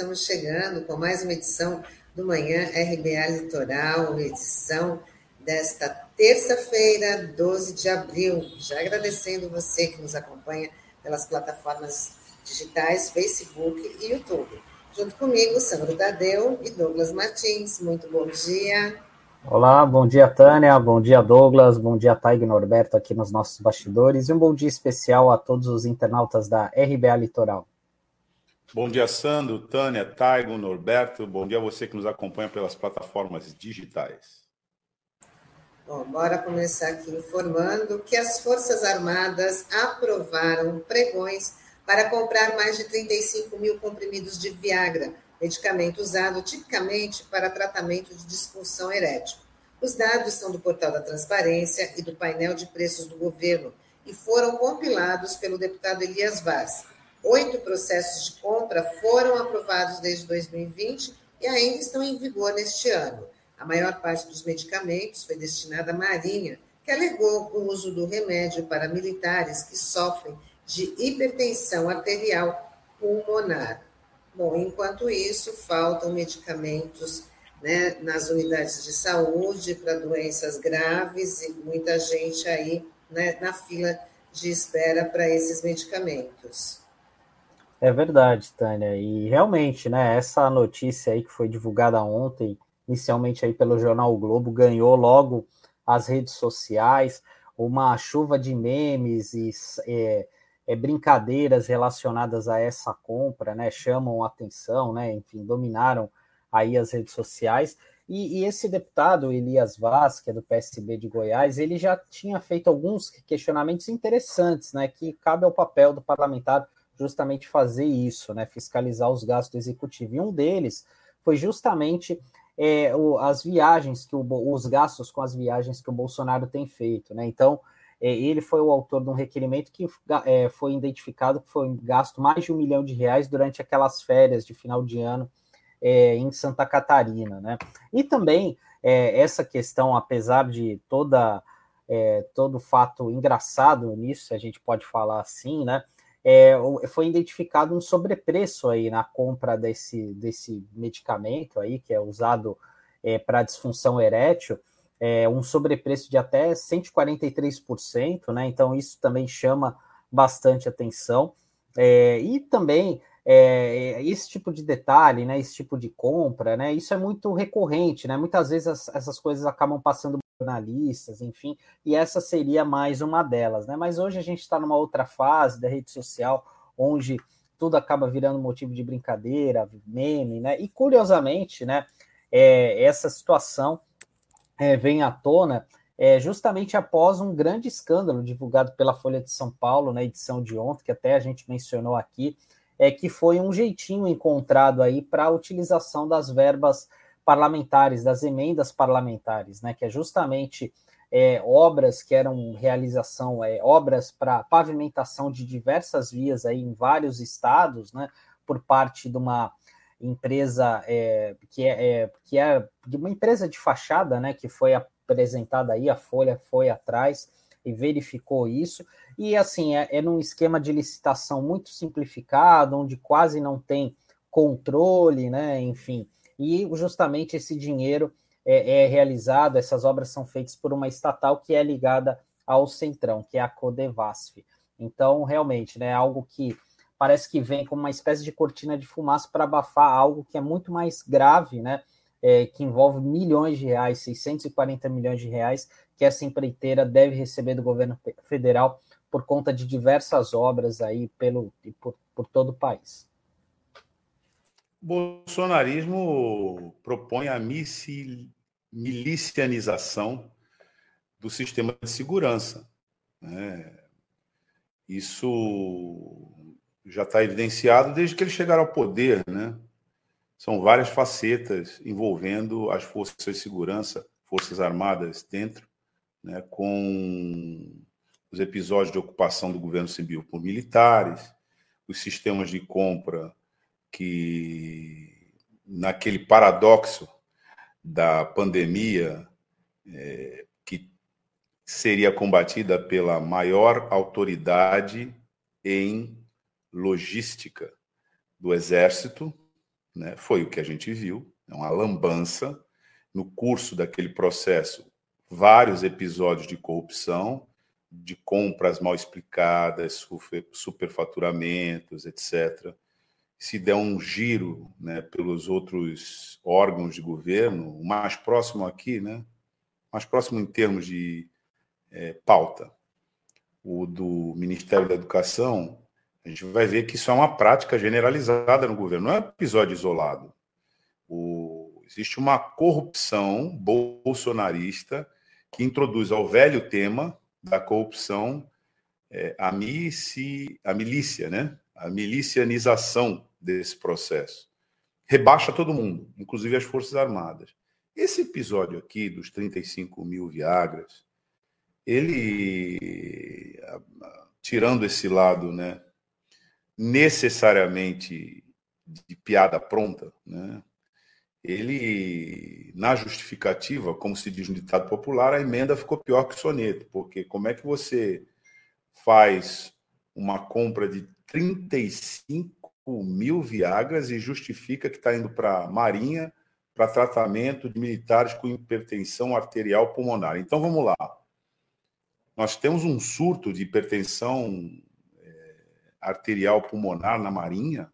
estamos chegando com mais uma edição do Manhã RBA Litoral, edição desta terça-feira, 12 de abril. Já agradecendo você que nos acompanha pelas plataformas digitais, Facebook e YouTube. Junto comigo, Sandro Tadeu e Douglas Martins. Muito bom dia. Olá, bom dia, Tânia, bom dia, Douglas, bom dia, Taig Norberto, aqui nos nossos bastidores, e um bom dia especial a todos os internautas da RBA Litoral. Bom dia, Sandro, Tânia, Taigo, Norberto. Bom dia a você que nos acompanha pelas plataformas digitais. Bom, bora começar aqui informando que as Forças Armadas aprovaram pregões para comprar mais de 35 mil comprimidos de Viagra, medicamento usado tipicamente para tratamento de disfunção erétil. Os dados são do portal da Transparência e do painel de preços do governo e foram compilados pelo deputado Elias Vaz. Oito processos de compra foram aprovados desde 2020 e ainda estão em vigor neste ano. A maior parte dos medicamentos foi destinada à Marinha, que alegou o uso do remédio para militares que sofrem de hipertensão arterial pulmonar. Bom, enquanto isso, faltam medicamentos né, nas unidades de saúde para doenças graves e muita gente aí né, na fila de espera para esses medicamentos. É verdade, Tânia. E realmente, né, essa notícia aí que foi divulgada ontem, inicialmente aí pelo jornal o Globo, ganhou logo as redes sociais, uma chuva de memes e é, é, brincadeiras relacionadas a essa compra, né, chamam atenção, né, enfim, dominaram aí as redes sociais. E, e, esse deputado, Elias Vaz, que é do PSB de Goiás, ele já tinha feito alguns questionamentos interessantes, né, que cabe ao papel do parlamentar justamente fazer isso, né, fiscalizar os gastos do executivo. E um deles foi justamente é, o, as viagens que o, os gastos com as viagens que o Bolsonaro tem feito, né? Então é, ele foi o autor de um requerimento que é, foi identificado que foi gasto mais de um milhão de reais durante aquelas férias de final de ano é, em Santa Catarina, né? E também é, essa questão, apesar de toda é, todo fato engraçado nisso, a gente pode falar assim, né? É, foi identificado um sobrepreço aí na compra desse, desse medicamento aí, que é usado é, para disfunção erétil, é, um sobrepreço de até 143%, né? Então, isso também chama bastante atenção. É, e também é, esse tipo de detalhe, né? Esse tipo de compra, né? Isso é muito recorrente, né? Muitas vezes as, essas coisas acabam passando jornalistas, enfim, e essa seria mais uma delas, né? Mas hoje a gente está numa outra fase da rede social, onde tudo acaba virando motivo de brincadeira, meme, né? E curiosamente, né, é, essa situação é, vem à tona é, justamente após um grande escândalo divulgado pela Folha de São Paulo na edição de ontem, que até a gente mencionou aqui, é que foi um jeitinho encontrado aí para a utilização das verbas parlamentares, das emendas parlamentares, né, que é justamente é, obras que eram realização, é, obras para pavimentação de diversas vias aí em vários estados, né, por parte de uma empresa é, que, é, é que é de uma empresa de fachada, né, que foi apresentada aí, a Folha foi atrás e verificou isso, e assim, é, é num esquema de licitação muito simplificado, onde quase não tem controle, né, enfim, e justamente esse dinheiro é, é, realizado, essas obras são feitas por uma estatal que é ligada ao Centrão, que é a Codevasf. Então, realmente, né, algo que parece que vem como uma espécie de cortina de fumaça para abafar algo que é muito mais grave, né, é, que envolve milhões de reais, 640 milhões de reais, que essa empreiteira deve receber do governo federal por conta de diversas obras aí pelo, por, por todo o país. Bolsonarismo propõe a milicianização do sistema de segurança. Né? Isso já está evidenciado desde que eles chegaram ao poder. Né? São várias facetas envolvendo as forças de segurança, forças armadas dentro, né? com os episódios de ocupação do governo civil por militares, os sistemas de compra que naquele paradoxo da pandemia é, que seria combatida pela maior autoridade em logística do Exército, né? foi o que a gente viu, é uma lambança. No curso daquele processo, vários episódios de corrupção, de compras mal explicadas, super, superfaturamentos, etc. Se der um giro né, pelos outros órgãos de governo, o mais próximo aqui, né, mais próximo em termos de é, pauta, o do Ministério da Educação, a gente vai ver que isso é uma prática generalizada no governo, não é episódio isolado. O, existe uma corrupção bolsonarista que introduz ao velho tema da corrupção é, a, a milícia, né? a milicianização desse processo. Rebaixa todo mundo, inclusive as Forças Armadas. Esse episódio aqui dos 35 mil Viagras, ele, tirando esse lado, né, necessariamente de piada pronta, né, ele, na justificativa, como se diz no ditado popular, a emenda ficou pior que o soneto, porque como é que você faz uma compra de 35 mil Viagras e justifica que está indo para a Marinha para tratamento de militares com hipertensão arterial pulmonar? Então vamos lá. Nós temos um surto de hipertensão é, arterial pulmonar na Marinha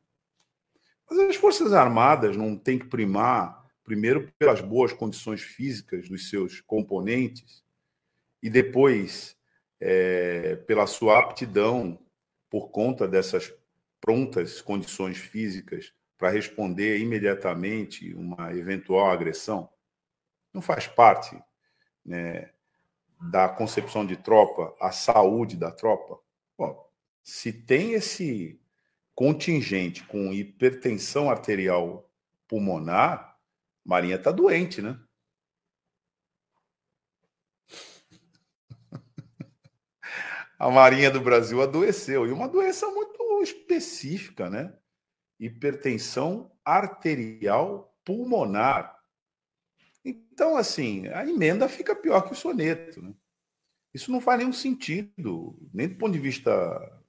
mas as Forças Armadas não têm que primar, primeiro, pelas boas condições físicas dos seus componentes e depois é, pela sua aptidão por conta dessas prontas condições físicas para responder imediatamente uma eventual agressão. Não faz parte né, da concepção de tropa a saúde da tropa. Bom, se tem esse contingente com hipertensão arterial pulmonar, Marinha está doente, né? A Marinha do Brasil adoeceu. E uma doença muito específica, né? Hipertensão arterial pulmonar. Então, assim, a emenda fica pior que o soneto. Né? Isso não faz nenhum sentido, nem do ponto de vista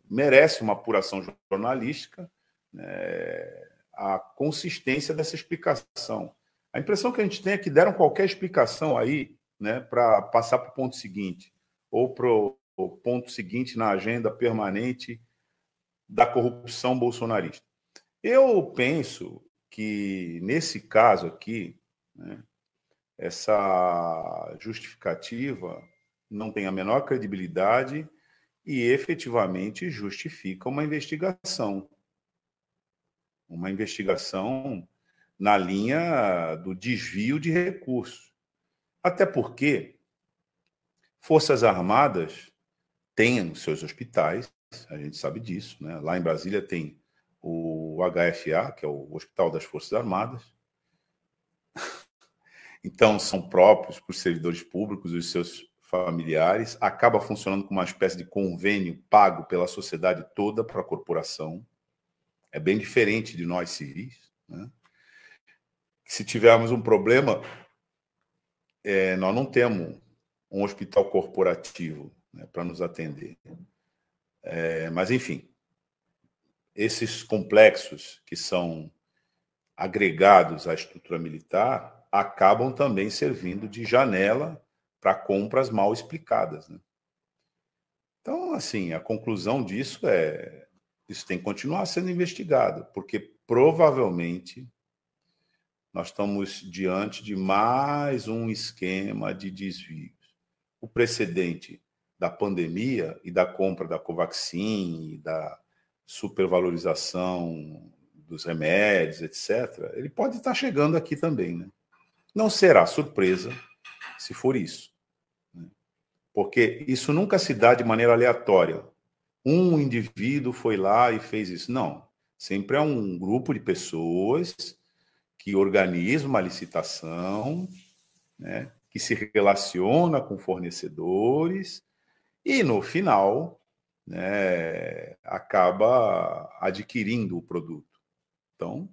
merece uma apuração jornalística né, a consistência dessa explicação. A impressão que a gente tem é que deram qualquer explicação aí né, para passar para o ponto seguinte, ou para o ponto seguinte na agenda permanente da corrupção bolsonarista. Eu penso que, nesse caso aqui, né, essa justificativa não tem a menor credibilidade e efetivamente justifica uma investigação. Uma investigação na linha do desvio de recursos. Até porque Forças Armadas têm seus hospitais, a gente sabe disso, né? Lá em Brasília tem o HFA, que é o Hospital das Forças Armadas. Então, são próprios para os servidores públicos e os seus familiares, acaba funcionando como uma espécie de convênio pago pela sociedade toda para a corporação. É bem diferente de nós civis. Né? Se tivermos um problema, é, nós não temos um hospital corporativo né, para nos atender. É, mas, enfim, esses complexos que são agregados à estrutura militar acabam também servindo de janela para compras mal explicadas. Né? Então, assim, a conclusão disso é isso tem que continuar sendo investigado, porque provavelmente nós estamos diante de mais um esquema de desvios. O precedente da pandemia e da compra da Covaxin da supervalorização dos remédios, etc., ele pode estar chegando aqui também. Né? Não será surpresa se for isso. Né? Porque isso nunca se dá de maneira aleatória. Um indivíduo foi lá e fez isso. Não. Sempre é um grupo de pessoas que organiza uma licitação, né, que se relaciona com fornecedores e, no final, né, acaba adquirindo o produto. Então,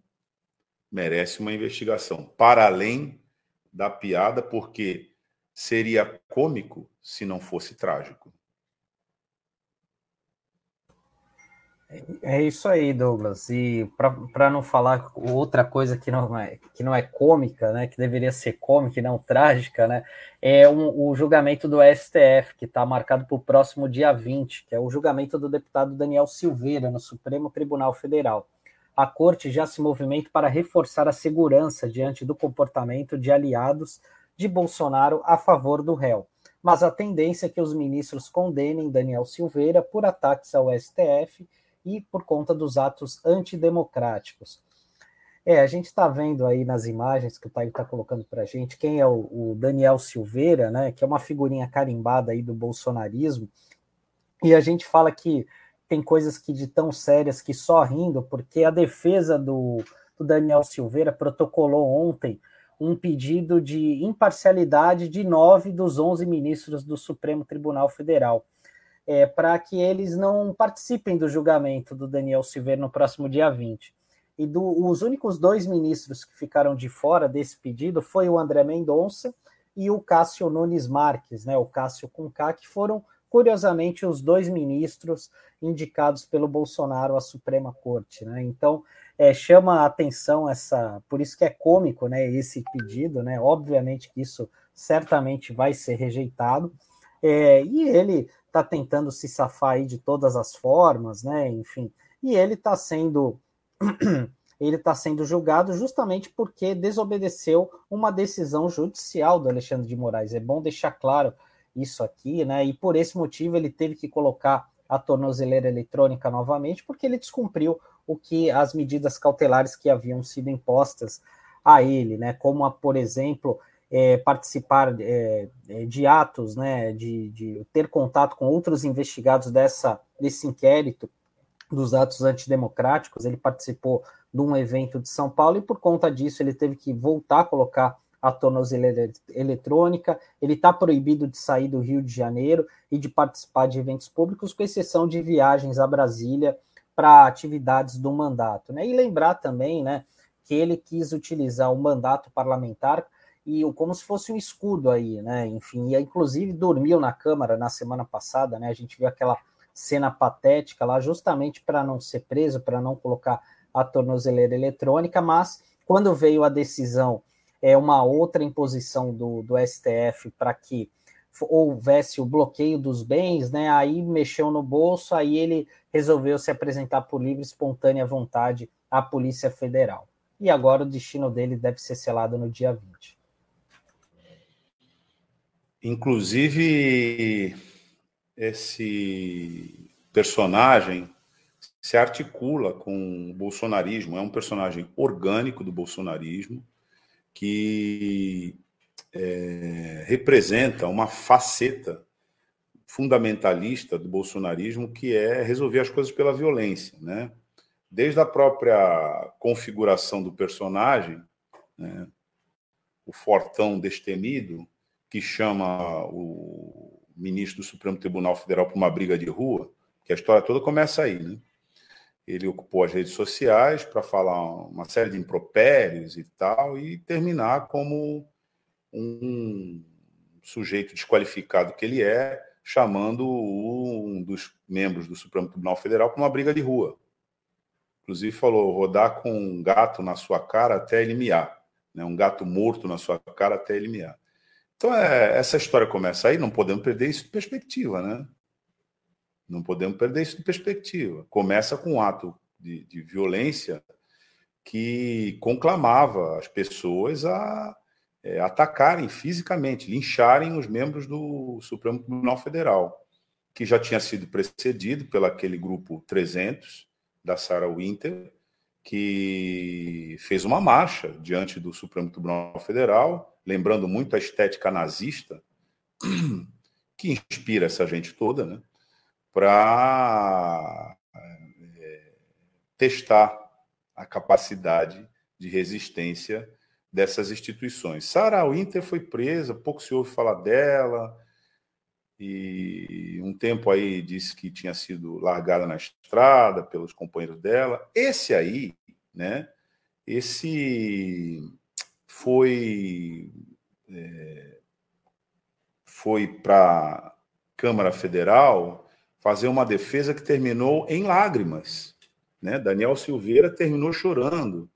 merece uma investigação para além da piada, porque seria cômico se não fosse trágico. É isso aí, Douglas. E para não falar outra coisa que não é que não é cômica, né, que deveria ser cômica e não trágica, né, é um, o julgamento do STF, que está marcado para o próximo dia 20, que é o julgamento do deputado Daniel Silveira no Supremo Tribunal Federal. A corte já se movimenta para reforçar a segurança diante do comportamento de aliados de Bolsonaro a favor do réu. Mas a tendência é que os ministros condenem Daniel Silveira por ataques ao STF e por conta dos atos antidemocráticos. É, a gente está vendo aí nas imagens que o Taio está colocando para a gente quem é o, o, Daniel Silveira, né, que é uma figurinha carimbada aí do bolsonarismo, e a gente fala que tem coisas que de tão sérias que só rindo, porque a defesa do, do Daniel Silveira protocolou ontem um pedido de imparcialidade de nove dos onze ministros do Supremo Tribunal Federal é, para que eles não participem do julgamento do Daniel Silveira no próximo dia 20. E do, os únicos dois ministros que ficaram de fora desse pedido foi o André Mendonça e o Cássio Nunes Marques, né, o Cássio Conká, que foram, curiosamente, os dois ministros indicados pelo Bolsonaro à Suprema Corte. Né? Então, é, chama a atenção essa, por isso que é cômico, né, esse pedido, né? Obviamente que isso certamente vai ser rejeitado. É, e ele está tentando se safar aí de todas as formas, né? Enfim, e ele está sendo ele está sendo julgado justamente porque desobedeceu uma decisão judicial do Alexandre de Moraes. É bom deixar claro isso aqui, né? E por esse motivo ele teve que colocar a tornozeleira eletrônica novamente, porque ele descumpriu o que as medidas cautelares que haviam sido impostas a ele, né? Como, a, por exemplo, é, participar é, é, de atos, né, de, de, ter contato com outros investigados dessa, desse inquérito dos atos antidemocráticos. Ele participou de um evento de São Paulo e, por conta disso, ele teve que voltar a colocar a tornozeleira eletrônica. Ele está proibido de sair do Rio de Janeiro e de participar de eventos públicos, com exceção de viagens a Brasília para atividades do mandato. Né? E lembrar também né, que ele quis utilizar o mandato parlamentar e como se fosse um escudo aí, né? Enfim, e inclusive dormiu na Câmara na semana passada, né? A gente viu aquela cena patética lá, justamente para não ser preso, para não colocar a tornozeleira eletrônica, mas quando veio a decisão, é uma outra imposição do, do STF para que houvesse o bloqueio dos bens, né? Aí mexeu no bolso, aí ele resolveu se apresentar por livre espontânea vontade à Polícia Federal. E agora o destino dele deve ser selado no dia 20. Inclusive, esse personagem se articula com o bolsonarismo, é um personagem orgânico do bolsonarismo que é, representa uma faceta fundamentalista do bolsonarismo que é resolver as coisas pela violência, né? Desde a própria configuração do personagem, né? o fortão destemido, que chama o ministro do Supremo Tribunal Federal para uma briga de rua, que a história toda começa aí, né? Ele ocupou as redes sociais para falar uma série de impropérios e tal, e terminar como um sujeito desqualificado que ele é, chamando um dos membros do Supremo Tribunal Federal para uma briga de rua. Inclusive falou rodar com um gato na sua cara até ele miar, né? um gato morto na sua cara até ele miar. Então, é, essa história começa aí, não podemos perder isso de perspectiva, né? Não podemos perder isso de perspectiva. Começa com um ato de, de violência que conclamava as pessoas a é, atacarem fisicamente, lincharem os membros do Supremo Tribunal Federal, que já tinha sido precedido pelo aquele grupo 300 da Sarah Winter, que fez uma marcha diante do Supremo Tribunal Federal, lembrando muito a estética nazista, que inspira essa gente toda, né? para é, testar a capacidade de resistência dessas instituições. Sarah Winter foi presa, pouco se ouve falar dela, e um tempo aí disse que tinha sido largada na estrada pelos companheiros dela. Esse aí, né? Esse foi é, foi para Câmara Federal fazer uma defesa que terminou em lágrimas. Né? Daniel Silveira terminou chorando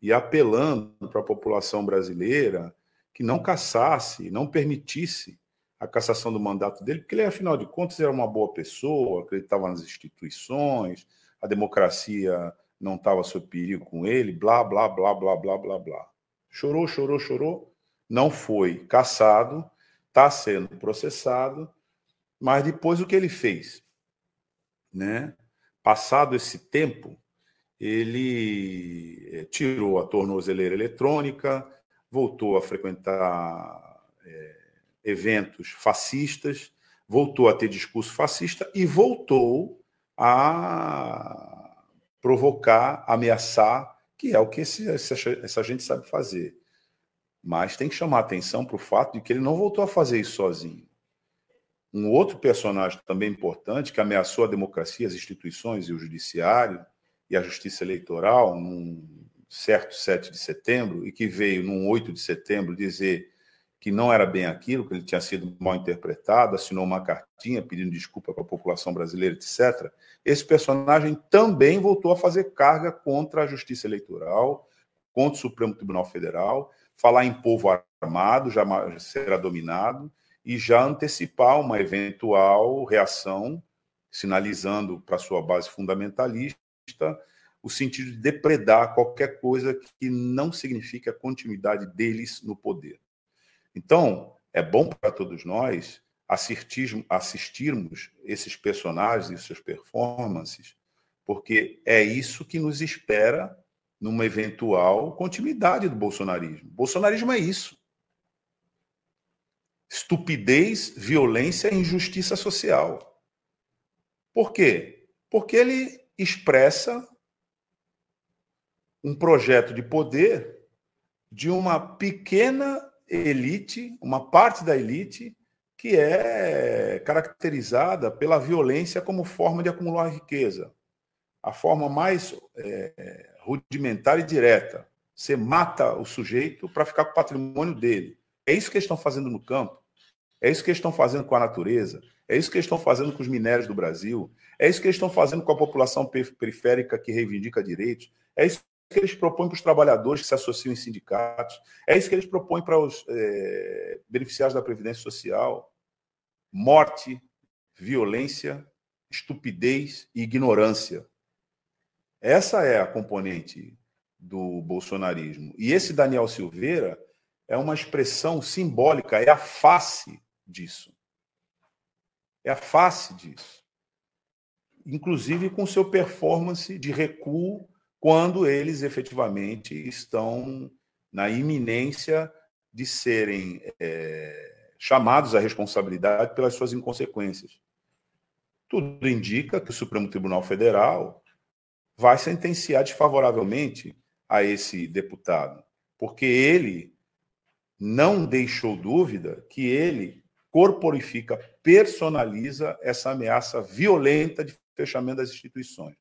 e apelando para a população brasileira que não caçasse, não permitisse a cassação do mandato dele, porque ele, afinal de contas, era uma boa pessoa, acreditava nas instituições, a democracia não estava sob perigo com ele, blá, blá, blá, blá, blá, blá, blá. Chorou, chorou, chorou, não foi caçado, está sendo processado, mas depois o que ele fez? Né? Passado esse tempo, ele eh, tirou a tornozeleira eletrônica, voltou a frequentar é, eventos fascistas, voltou a ter discurso fascista e voltou a provocar, ameaçar, que é o que esse, essa gente sabe fazer. Mas tem que chamar atenção para o fato de que ele não voltou a fazer isso sozinho. Um outro personagem também importante que ameaçou a democracia, as instituições e o judiciário e a justiça eleitoral num certo 7 de setembro e que veio num 8 de setembro dizer que não era bem aquilo, que ele tinha sido mal interpretado, assinou uma cartinha pedindo desculpa para a população brasileira, etc. Esse personagem também voltou a fazer carga contra a justiça eleitoral, contra o Supremo Tribunal Federal, falar em povo armado, já será dominado, e já antecipar uma eventual reação, sinalizando para sua base fundamentalista o sentido de depredar qualquer coisa que não signifique a continuidade deles no poder. Então, é bom para todos nós assistir, assistirmos esses personagens e suas performances, porque é isso que nos espera numa eventual continuidade do bolsonarismo. bolsonarismo é isso. Estupidez, violência e injustiça social. Por quê? Porque ele expressa um projeto de poder de uma pequena elite, uma parte da elite que é caracterizada pela violência como forma de acumular riqueza. A forma mais é, rudimentar e direta. Você mata o sujeito para ficar com o patrimônio dele. É isso que eles estão fazendo no campo. É isso que eles estão fazendo com a natureza. É isso que eles estão fazendo com os minérios do Brasil. É isso que eles estão fazendo com a população periférica que reivindica direitos. É isso que eles propõem para os trabalhadores que se associam em sindicatos. É isso que eles propõem para os é, beneficiários da Previdência Social. Morte, violência, estupidez e ignorância. Essa é a componente do bolsonarismo. E esse Daniel Silveira é uma expressão simbólica, é a face disso. É a face disso. Inclusive com seu performance de recuo quando eles efetivamente estão na iminência de serem é, chamados à responsabilidade pelas suas inconsequências. Tudo indica que o Supremo Tribunal Federal vai sentenciar desfavoravelmente a esse deputado, porque ele não deixou dúvida que ele corporifica, personaliza essa ameaça violenta de fechamento das instituições.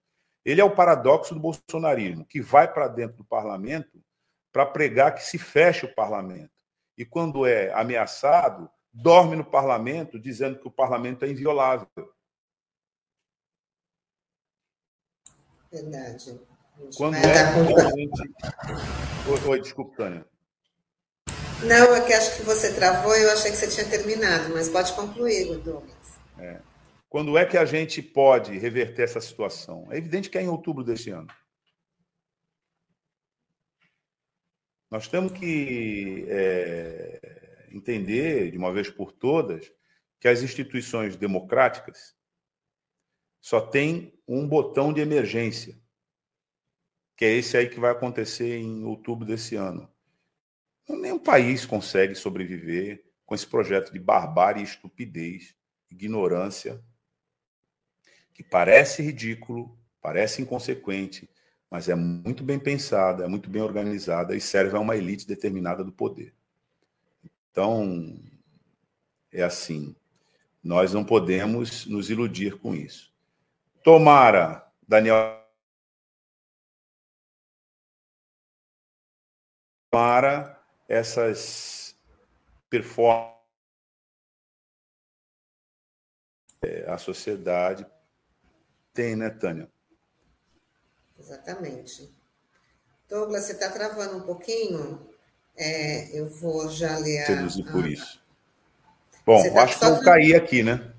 Ele é o paradoxo do bolsonarismo, que vai para dentro do parlamento para pregar que se feche o parlamento. E quando é ameaçado, dorme no parlamento dizendo que o parlamento é inviolável. Verdade. Quando é gente. Oi, oi, desculpa, Tânia. Não, é que acho que você travou e eu achei que você tinha terminado, mas pode concluir, Douglas. É. Quando é que a gente pode reverter essa situação? É evidente que é em outubro deste ano. Nós temos que é, entender, de uma vez por todas, que as instituições democráticas só têm um botão de emergência, que é esse aí que vai acontecer em outubro desse ano. Nenhum país consegue sobreviver com esse projeto de barbárie, estupidez, ignorância que parece ridículo, parece inconsequente, mas é muito bem pensada, é muito bem organizada e serve a uma elite determinada do poder. Então, é assim, nós não podemos nos iludir com isso. Tomara, Daniel. Tomara essas performances a sociedade tem, né, Tânia? Exatamente. Douglas, você está travando um pouquinho? É, eu vou já ler a. Seduzir por isso. Bom, tá acho que eu caí aqui, né?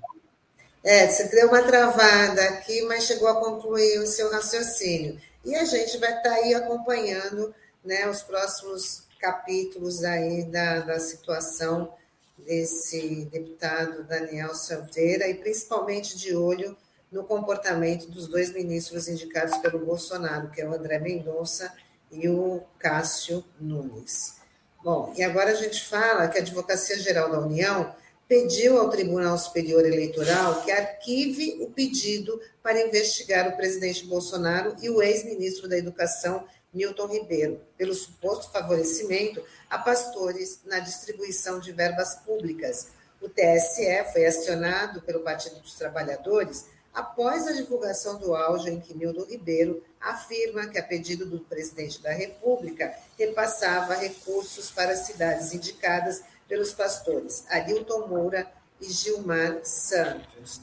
É, você deu uma travada aqui, mas chegou a concluir o seu raciocínio. E a gente vai estar tá aí acompanhando né, os próximos capítulos aí da, da situação desse deputado Daniel Silveira e principalmente de olho no comportamento dos dois ministros indicados pelo Bolsonaro, que é o André Mendonça e o Cássio Nunes. Bom, e agora a gente fala que a Advocacia Geral da União pediu ao Tribunal Superior Eleitoral que arquive o pedido para investigar o presidente Bolsonaro e o ex-ministro da Educação, Milton Ribeiro, pelo suposto favorecimento a pastores na distribuição de verbas públicas. O TSE foi acionado pelo Partido dos Trabalhadores após a divulgação do áudio em que Milton Ribeiro afirma que, a pedido do presidente da República, repassava recursos para cidades indicadas pelos pastores Arilton Moura e Gilmar Santos.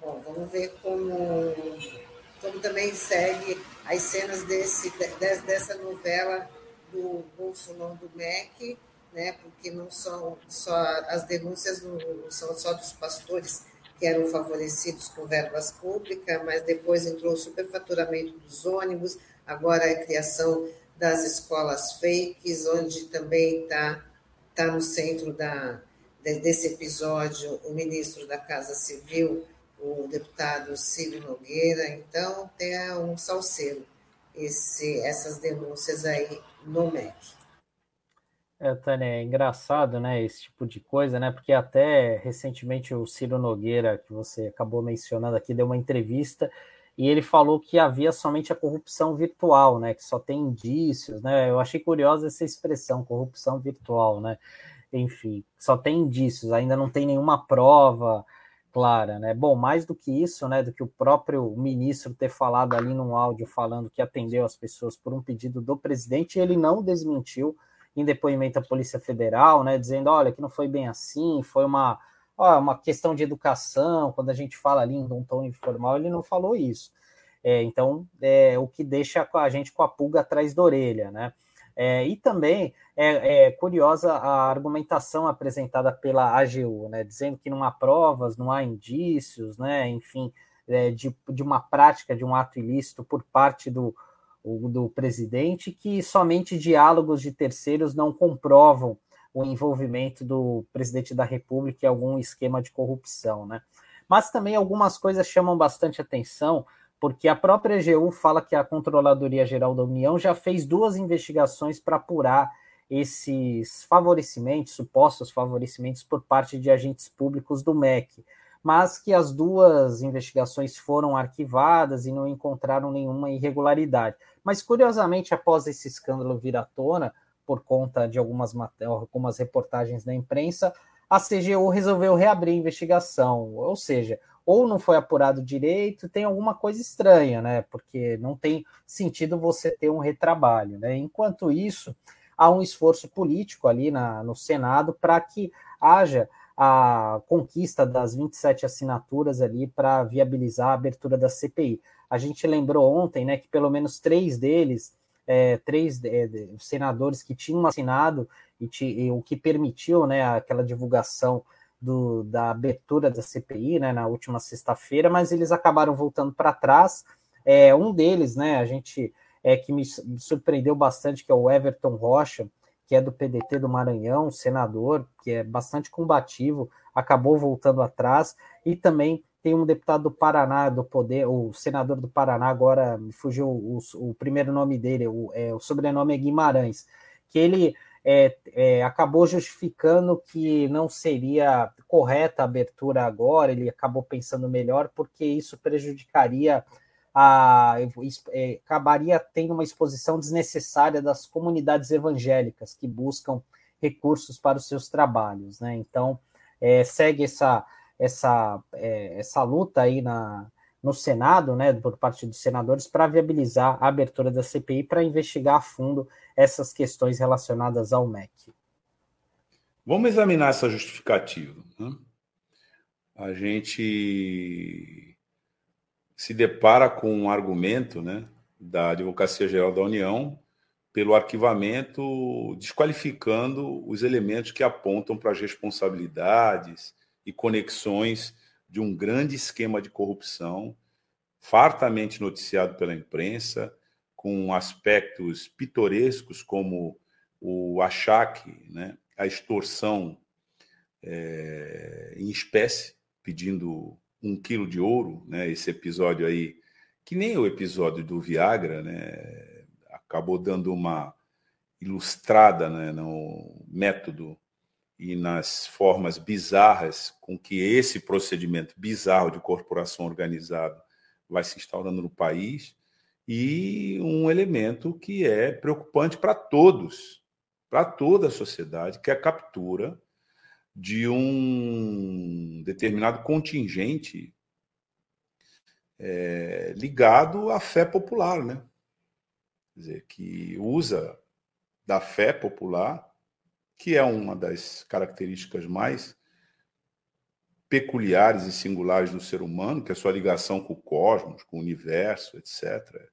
Bom, vamos ver como, como também segue as cenas desse, dessa novela do Bolsonaro do MEC, né, porque não são só as denúncias são só dos pastores que eram favorecidos com verbas públicas, mas depois entrou o superfaturamento dos ônibus, agora a criação das escolas fakes, onde também está tá no centro da, desse episódio o ministro da Casa Civil, o deputado Cílio Nogueira, então tem um salseiro esse, essas denúncias aí no MEC. É, Tânia, é engraçado, né, esse tipo de coisa, né, porque até recentemente o Ciro Nogueira, que você acabou mencionando aqui, deu uma entrevista e ele falou que havia somente a corrupção virtual, né, que só tem indícios, né, eu achei curiosa essa expressão, corrupção virtual, né, enfim, só tem indícios, ainda não tem nenhuma prova clara, né, bom, mais do que isso, né, do que o próprio ministro ter falado ali num áudio falando que atendeu as pessoas por um pedido do presidente, ele não desmentiu, em depoimento à Polícia Federal, né, dizendo, olha, que não foi bem assim, foi uma, ó, uma questão de educação, quando a gente fala ali em um tom informal, ele não falou isso. É, então, é, o que deixa a gente com a pulga atrás da orelha, né? É, e também é, é, curiosa a argumentação apresentada pela AGU, né, dizendo que não há provas, não há indícios, né, enfim, é, de, de uma prática de um ato ilícito por parte do, o do presidente, que somente diálogos de terceiros não comprovam o envolvimento do presidente da República em algum esquema de corrupção, né? Mas também algumas coisas chamam bastante atenção, porque a própria EGU fala que a Controladoria Geral da União já fez duas investigações para apurar esses favorecimentos, supostos favorecimentos por parte de agentes públicos do MEC mas que as duas investigações foram arquivadas e não encontraram nenhuma irregularidade. Mas, curiosamente, após esse escândalo vir à tona, por conta de algumas, algumas reportagens na imprensa, a CGU resolveu reabrir a investigação. Ou seja, ou não foi apurado direito, tem alguma coisa estranha, né? Porque não tem sentido você ter um retrabalho, né? Enquanto isso, há um esforço político ali na, no Senado para que haja a conquista das 27 assinaturas ali para viabilizar a abertura da CPI. A gente lembrou ontem né, que pelo menos três deles, é, três é, senadores que tinham assinado, e, e, o que permitiu né, aquela divulgação do, da abertura da CPI né, na última sexta-feira, mas eles acabaram voltando para trás. É, um deles, né, a gente é, que me surpreendeu bastante, que é o Everton Rocha, que é do PDT do Maranhão, senador, que é bastante combativo, acabou voltando atrás, e também tem um deputado do Paraná, do Poder, o senador do Paraná, agora me fugiu o, o primeiro nome dele, o, é, o sobrenome é Guimarães, que ele é, é, acabou justificando que não seria correta a abertura agora, ele acabou pensando melhor, porque isso prejudicaria a, é, acabaria tendo uma exposição desnecessária das comunidades evangélicas que buscam recursos para os seus trabalhos, né? Então é, segue essa essa é, essa luta aí na no Senado, né, por parte dos senadores, para viabilizar a abertura da CPI para investigar a fundo essas questões relacionadas ao MEC. Vamos examinar essa justificativa. Né? a gente se depara com um argumento né, da Advocacia Geral da União pelo arquivamento, desqualificando os elementos que apontam para as responsabilidades e conexões de um grande esquema de corrupção, fartamente noticiado pela imprensa, com aspectos pitorescos como o achaque, né, a extorsão é, em espécie, pedindo um quilo de ouro, né, esse episódio aí, que nem o episódio do Viagra, né, acabou dando uma ilustrada né, no método e nas formas bizarras com que esse procedimento bizarro de corporação organizada vai se instaurando no país e um elemento que é preocupante para todos, para toda a sociedade, que é a captura de um determinado contingente é, ligado à fé popular, né? Quer dizer, que usa da fé popular que é uma das características mais peculiares e singulares do ser humano, que é a sua ligação com o cosmos, com o universo, etc.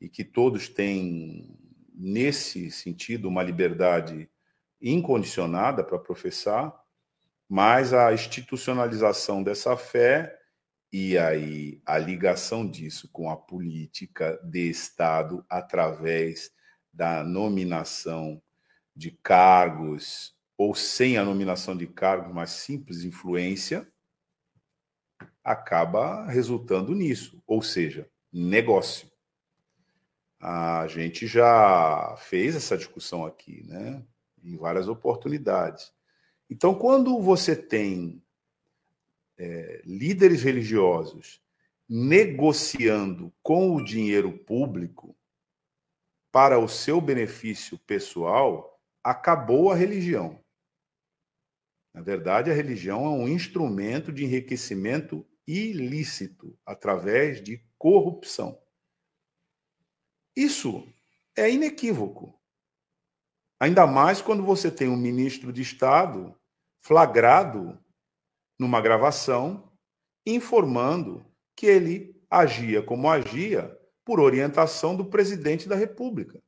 E que todos têm, nesse sentido, uma liberdade incondicionada para professar, mas a institucionalização dessa fé e aí a ligação disso com a política de Estado através da nominação de cargos ou sem a nominação de cargos, mas simples influência, acaba resultando nisso, ou seja, negócio. A gente já fez essa discussão aqui, né, em várias oportunidades. Então, quando você tem é, líderes religiosos negociando com o dinheiro público para o seu benefício pessoal, acabou a religião. Na verdade, a religião é um instrumento de enriquecimento ilícito através de corrupção. Isso é inequívoco. Ainda mais quando você tem um ministro de Estado flagrado numa gravação informando que ele agia como agia por orientação do presidente da República.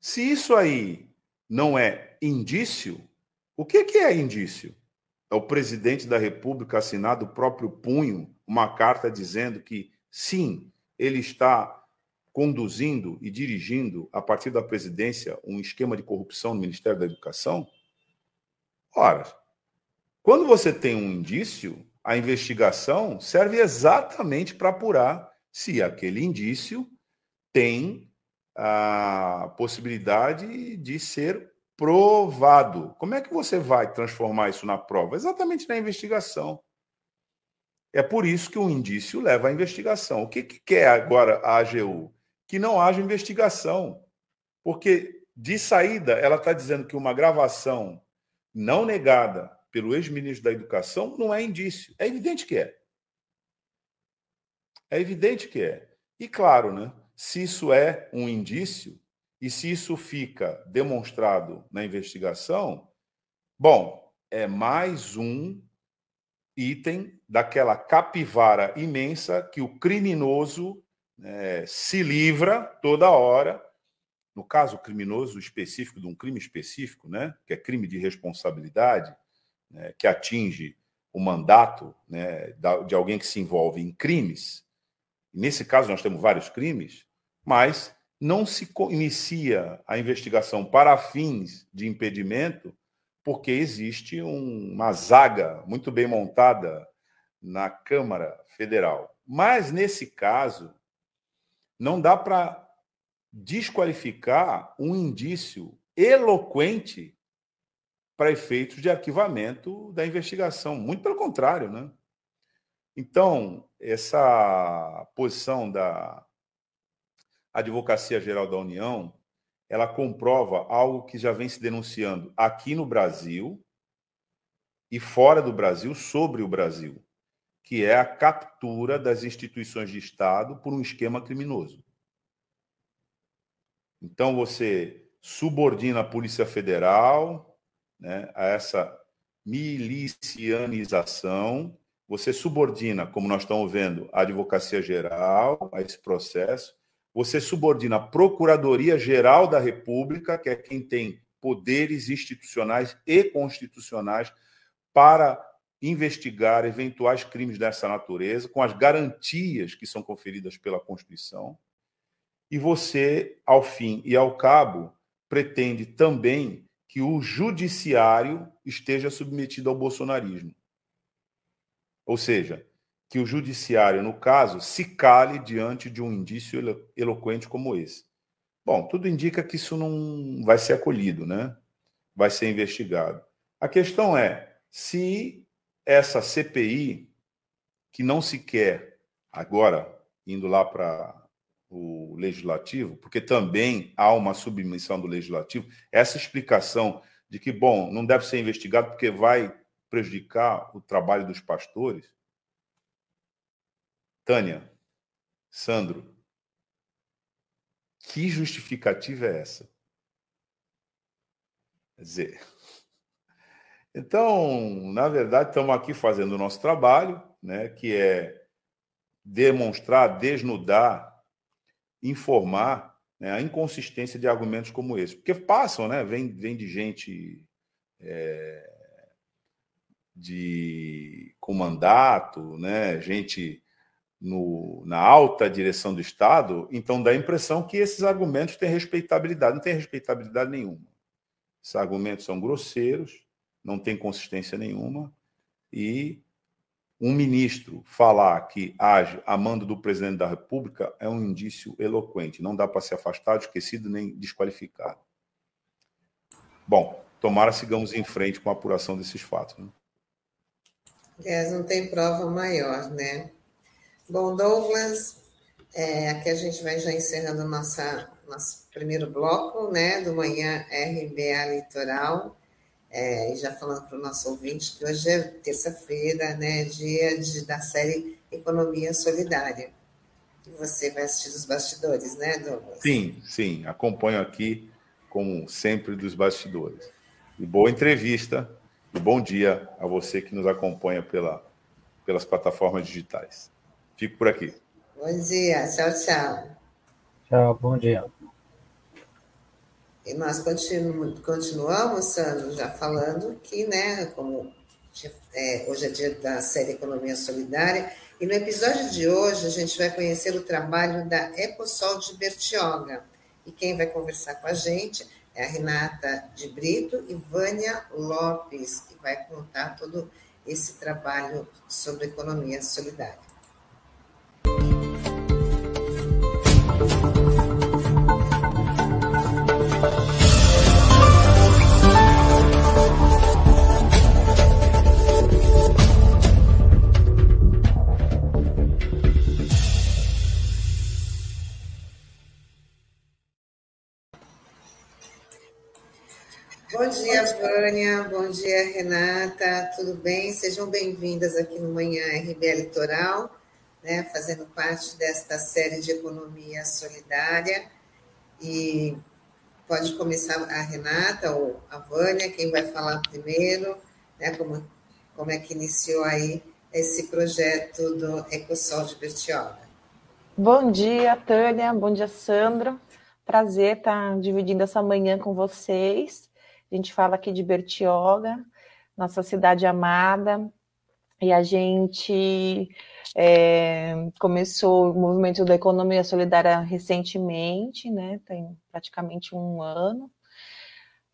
Se isso aí não é indício, o que, que é indício? É o presidente da República assinar do próprio punho uma carta dizendo que, sim, ele está conduzindo e dirigindo, a partir da presidência, um esquema de corrupção no Ministério da Educação? Ora, quando você tem um indício, a investigação serve exatamente para apurar se aquele indício tem a possibilidade de ser provado. Como é que você vai transformar isso na prova? Exatamente na investigação. É por isso que o indício leva à investigação. O que, que quer agora a AGU? Que não haja investigação. Porque, de saída, ela está dizendo que uma gravação não negada pelo ex-ministro da Educação não é indício. É evidente que é. É evidente que é. E claro, né? Se isso é um indício e se isso fica demonstrado na investigação, bom, é mais um item daquela capivara imensa que o criminoso é, se livra toda hora. No caso criminoso específico, de um crime específico, né, que é crime de responsabilidade, né, que atinge o mandato né, de alguém que se envolve em crimes. Nesse caso, nós temos vários crimes mas não se inicia a investigação para fins de impedimento, porque existe uma zaga muito bem montada na Câmara Federal. Mas, nesse caso, não dá para desqualificar um indício eloquente para efeitos de arquivamento da investigação. Muito pelo contrário, né? Então, essa posição da Advocacia Geral da União, ela comprova algo que já vem se denunciando aqui no Brasil e fora do Brasil sobre o Brasil, que é a captura das instituições de Estado por um esquema criminoso. Então você subordina a Polícia Federal né, a essa milicianização, você subordina, como nós estamos vendo, a Advocacia Geral a esse processo, você subordina a Procuradoria Geral da República, que é quem tem poderes institucionais e constitucionais para investigar eventuais crimes dessa natureza, com as garantias que são conferidas pela Constituição. E você, ao fim e ao cabo, pretende também que o judiciário esteja submetido ao bolsonarismo. Ou seja, que o judiciário, no caso, se cale diante de um indício eloquente como esse. Bom, tudo indica que isso não vai ser acolhido, né? Vai ser investigado. A questão é se essa CPI, que não se quer agora, indo lá para o legislativo, porque também há uma submissão do legislativo, essa explicação de que, bom, não deve ser investigado porque vai prejudicar o trabalho dos pastores. Tânia, Sandro, que justificativa é essa? Quer dizer, então, na verdade, estamos aqui fazendo o nosso trabalho, né, que é demonstrar, desnudar, informar né, a inconsistência de argumentos como esse. Porque passam, né? Vem, vem de gente é, de com mandato, né, gente no, na alta direção do Estado, então dá a impressão que esses argumentos têm respeitabilidade. Não tem respeitabilidade nenhuma. Esses argumentos são grosseiros, não tem consistência nenhuma, e um ministro falar que age a mando do presidente da República é um indício eloquente. Não dá para ser afastado, esquecido nem desqualificado. Bom, tomara sigamos em frente com a apuração desses fatos. Né? É, não tem prova maior, né? Bom, Douglas, é, aqui a gente vai já encerrando nossa, nosso primeiro bloco, né, do Manhã RBA Litoral. É, já falando para o nosso ouvinte que hoje é terça-feira, né, dia de, da série Economia Solidária. E você vai assistir os bastidores, né, Douglas? Sim, sim, acompanho aqui, como sempre, dos bastidores. E boa entrevista, e bom dia a você que nos acompanha pela, pelas plataformas digitais. Fico por aqui. Bom dia, tchau, tchau. Tchau, bom dia. E nós continu, continuamos, Sandro, já falando que, né, como é, hoje é dia da série Economia Solidária, e no episódio de hoje a gente vai conhecer o trabalho da Ecosol de Bertioga. E quem vai conversar com a gente é a Renata de Brito e Vânia Lopes, que vai contar todo esse trabalho sobre economia solidária. Bom dia, Vânia. Bom dia, Renata. Tudo bem? Sejam bem-vindas aqui no Manhã RBA Litoral, né, fazendo parte desta série de Economia Solidária. E pode começar a Renata ou a Vânia, quem vai falar primeiro, né, como, como é que iniciou aí esse projeto do EcoSol de Bertioga. Bom dia, Tânia. Bom dia, Sandro. Prazer estar dividindo essa manhã com vocês. A gente fala aqui de Bertioga, nossa cidade amada, e a gente é, começou o movimento da economia solidária recentemente, né? Tem praticamente um ano.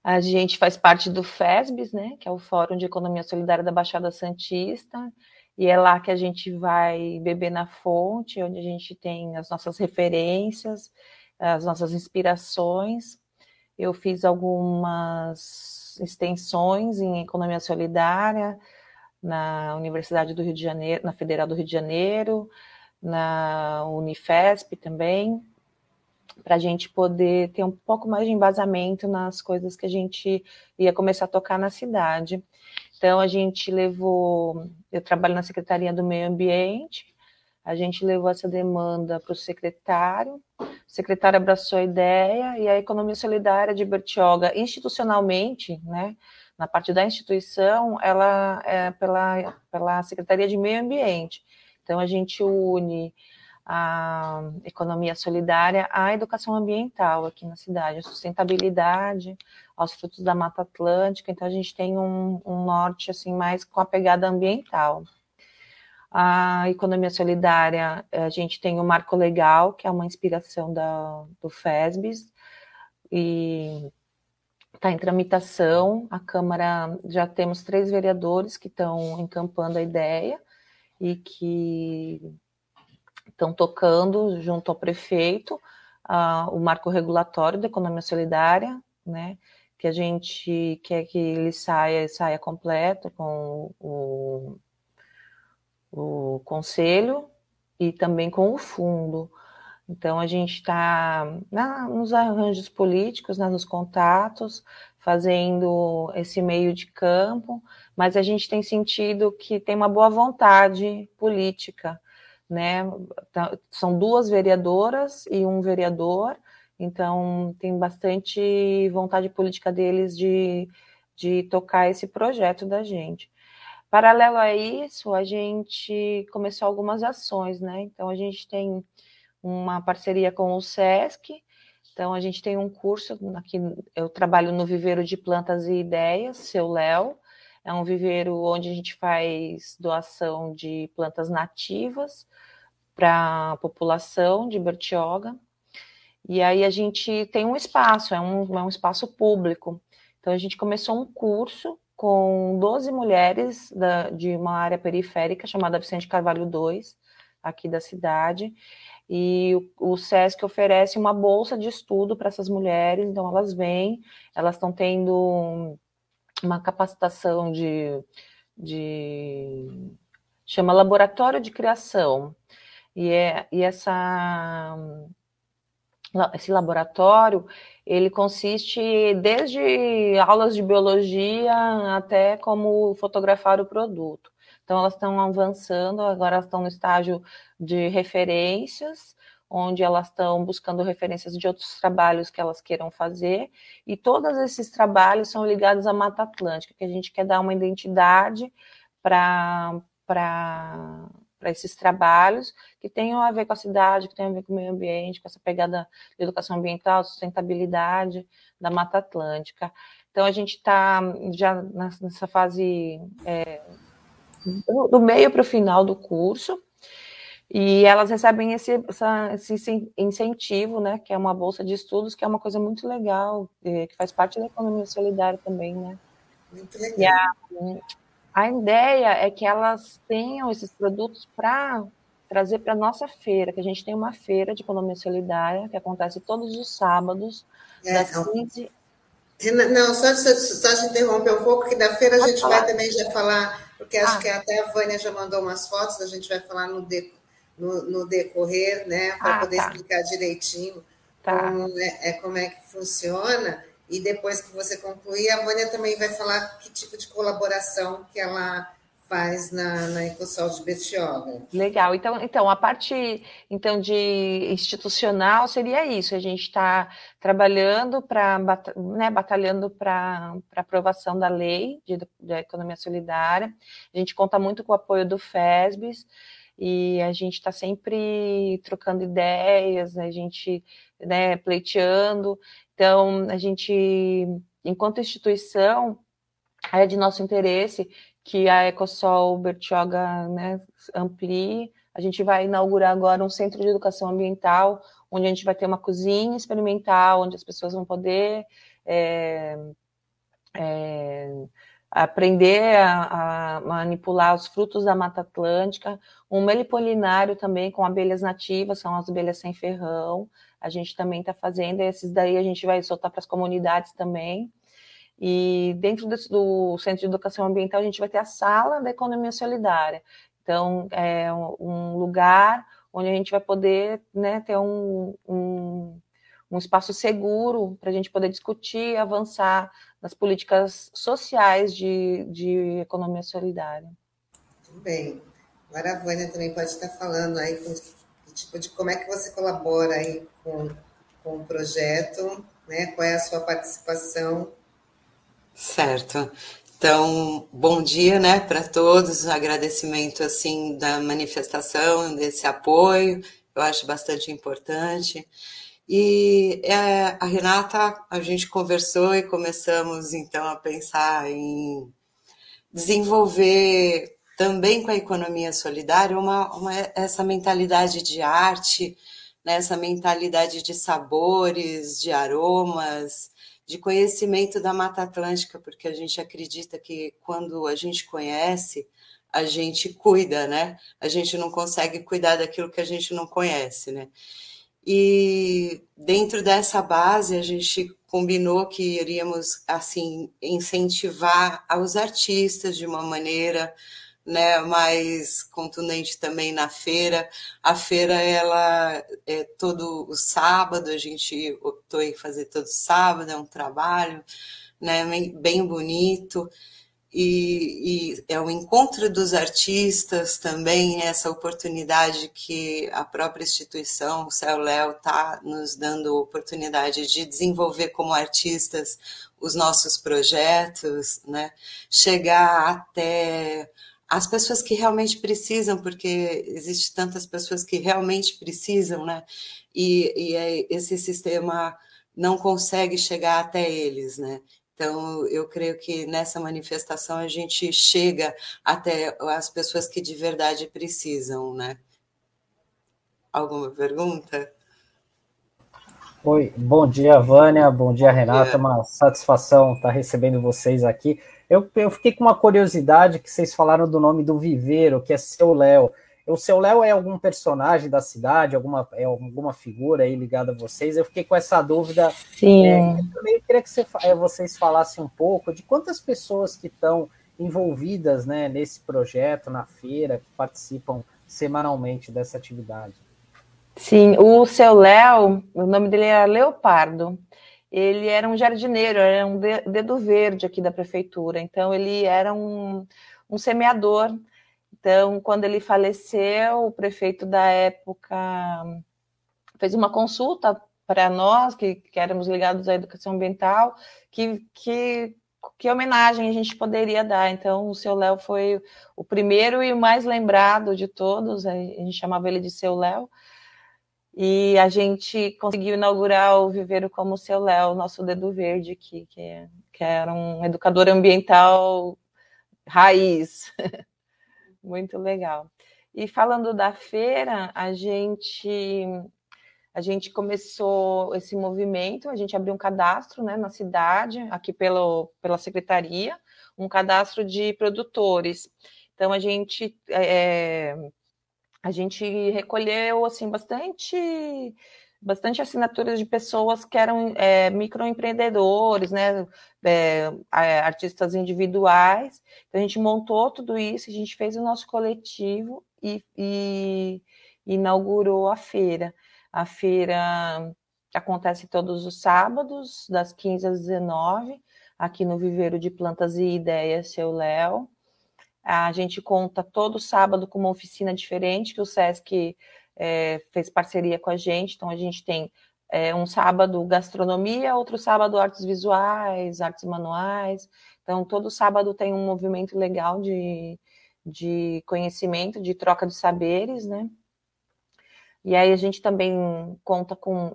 A gente faz parte do FESBS, né? Que é o Fórum de Economia Solidária da Baixada Santista, e é lá que a gente vai beber na fonte, onde a gente tem as nossas referências, as nossas inspirações eu fiz algumas extensões em economia solidária na Universidade do Rio de Janeiro, na Federal do Rio de Janeiro, na Unifesp também, para a gente poder ter um pouco mais de embasamento nas coisas que a gente ia começar a tocar na cidade. Então, a gente levou. Eu trabalho na Secretaria do Meio Ambiente, a gente levou essa demanda para o secretário, secretário abraçou a ideia e a economia solidária de Bertioga, institucionalmente, né, Na parte da instituição, ela é pela, pela Secretaria de Meio Ambiente. Então, a gente une a economia solidária à educação ambiental aqui na cidade, a sustentabilidade, aos frutos da Mata Atlântica. Então, a gente tem um, um norte assim mais com a pegada ambiental. A economia solidária, a gente tem o Marco Legal, que é uma inspiração da, do FESBIS, e está em tramitação. A Câmara, já temos três vereadores que estão encampando a ideia e que estão tocando junto ao prefeito o marco regulatório da economia solidária, né? Que a gente quer que ele saia, saia completo com o, o conselho e também com o fundo. Então, a gente está nos arranjos políticos, né, nos contatos, fazendo esse meio de campo, mas a gente tem sentido que tem uma boa vontade política, né? Tá, são duas vereadoras e um vereador, então tem bastante vontade política deles de, de tocar esse projeto da gente. Paralelo a isso, a gente começou algumas ações, né? Então, a gente tem uma parceria com o SESC. Então, a gente tem um curso, aqui eu trabalho no Viveiro de Plantas e Ideias, seu Léo. É um viveiro onde a gente faz doação de plantas nativas para a população de Bertioga. E aí a gente tem um espaço, é um, é um espaço público. Então, a gente começou um curso com 12 mulheres da, de uma área periférica chamada Vicente Carvalho II, aqui da cidade, e o, o SESC oferece uma bolsa de estudo para essas mulheres, então elas vêm, elas estão tendo uma capacitação de, de chama laboratório de criação, e, é, e essa esse laboratório ele consiste desde aulas de biologia até como fotografar o produto. Então, elas estão avançando, agora estão no estágio de referências, onde elas estão buscando referências de outros trabalhos que elas queiram fazer, e todos esses trabalhos são ligados à Mata Atlântica, que a gente quer dar uma identidade para para esses trabalhos que tenham a ver com a cidade, que tenham a ver com o meio ambiente, com essa pegada de educação ambiental, sustentabilidade da Mata Atlântica. Então, a gente está já nessa fase é, do meio para o final do curso, e elas recebem esse, essa, esse, incentivo, né, que é uma bolsa de estudos, que é uma coisa muito legal, que faz parte da economia solidária também, né? Muito legal. E a, a ideia é que elas tenham esses produtos para trazer para a nossa feira, que a gente tem uma feira de economia solidária que acontece todos os sábados, é, das 15 não, só, só, só te interromper um pouco, que da feira a gente vai também já falar, porque acho ah. que até a Vânia já mandou umas fotos, a gente vai falar no, de, no, no decorrer, né, para ah, poder tá. explicar direitinho tá. como, é, é, como é que funciona. E depois que você concluir, a Vânia também vai falar que tipo de colaboração que ela faz na, na Ecosol de Bertioga. Legal. Então, então, a parte então de institucional seria isso. A gente está trabalhando para, né, batalhando para aprovação da lei de, da economia solidária. A gente conta muito com o apoio do FESBIS e a gente está sempre trocando ideias, a gente né, pleiteando. Então, a gente, enquanto instituição, é de nosso interesse que a Ecosol Bertioga né, amplie. A gente vai inaugurar agora um centro de educação ambiental, onde a gente vai ter uma cozinha experimental, onde as pessoas vão poder é, é, aprender a, a, manipular os frutos da Mata Atlântica, um melipolinário também com abelhas nativas, são as abelhas sem ferrão, a gente também está fazendo, esses daí a gente vai soltar para as comunidades também. E dentro do, Centro de Educação Ambiental, a gente vai ter a sala da economia solidária. Então, é um lugar onde a gente vai poder né, ter um, um, um espaço seguro para a gente poder discutir, avançar nas políticas sociais de, de economia solidária. Muito bem. Agora a Vânia também pode estar falando aí com, tipo, de como é que você colabora aí com, com o projeto, né? qual é a sua participação Certo. Então, bom dia, né, para todos. Agradecimento assim da manifestação, desse apoio. Eu acho bastante importante. E é, a Renata, a gente conversou e começamos então a pensar em desenvolver também com a economia solidária uma, uma essa mentalidade de arte, né, essa mentalidade de sabores, de aromas, de conhecimento da Mata Atlântica, porque a gente acredita que quando a gente conhece, a gente cuida, né? A gente não consegue cuidar daquilo que a gente não conhece, né? E dentro dessa base a gente combinou que iríamos assim incentivar os artistas de uma maneira né, mais contundente também na feira. A feira, ela é todo o sábado, a gente optou em fazer todo sábado, é um trabalho né, bem bonito. E, e, é o encontro dos artistas também, essa oportunidade que a própria instituição, o Céu Léo, está nos dando oportunidade de desenvolver como artistas os nossos projetos, né? chegar até as pessoas que realmente precisam, porque existe tantas pessoas que realmente precisam, né? E, e é, esse sistema não consegue chegar até eles, né? Então, eu creio que nessa manifestação a gente chega até as pessoas que de verdade precisam, né? Alguma pergunta? Oi, bom dia, Vânia, bom dia, Renata, uma satisfação estar recebendo vocês aqui. Eu, eu fiquei com uma curiosidade que vocês falaram do nome do viveiro, que é Seu Léo. O Seu Léo é algum personagem da cidade, alguma, é alguma figura aí ligada a vocês? Eu fiquei com essa dúvida. Sim. É, eu também queria que você, é, vocês falassem um pouco de quantas pessoas que estão envolvidas né, nesse projeto, na feira, que participam semanalmente dessa atividade. Sim, o Seu Léo, o nome dele era Leopardo ele era um jardineiro, era um dedo verde aqui da prefeitura, então ele era um, um semeador. Então, quando ele faleceu, o prefeito da época fez uma consulta para nós, que, que éramos ligados à educação ambiental, que, que, que homenagem a gente poderia dar. Então, o seu Léo foi o primeiro e o mais lembrado de todos, a gente chamava ele de seu Léo, e a gente conseguiu inaugurar o Viveiro como o seu Léo, nosso dedo verde, que, que, que era um educador ambiental raiz. Muito legal. E falando da feira, a gente a gente começou esse movimento, a gente abriu um cadastro né, na cidade, aqui pelo, pela secretaria, um cadastro de produtores. Então a gente é, a gente recolheu assim bastante bastante assinaturas de pessoas que eram é, microempreendedores, né, é, artistas individuais. Então, a gente montou tudo isso, a gente fez o nosso coletivo e, e inaugurou a feira. A feira acontece todos os sábados, das 15 às 19, aqui no Viveiro de Plantas e Ideias, seu Léo. A gente conta todo sábado com uma oficina diferente que o SESC é, fez parceria com a gente. Então, a gente tem é, um sábado gastronomia, outro sábado artes visuais, artes manuais. Então, todo sábado tem um movimento legal de, de conhecimento, de troca de saberes, né? E aí a gente também conta com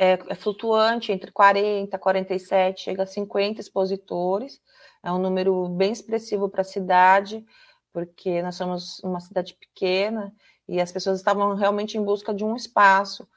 é, é, flutuante entre 40, 47, chega a 50 expositores. É um número bem expressivo para a cidade, porque nós somos uma cidade pequena e as pessoas estavam realmente em busca de um espaço.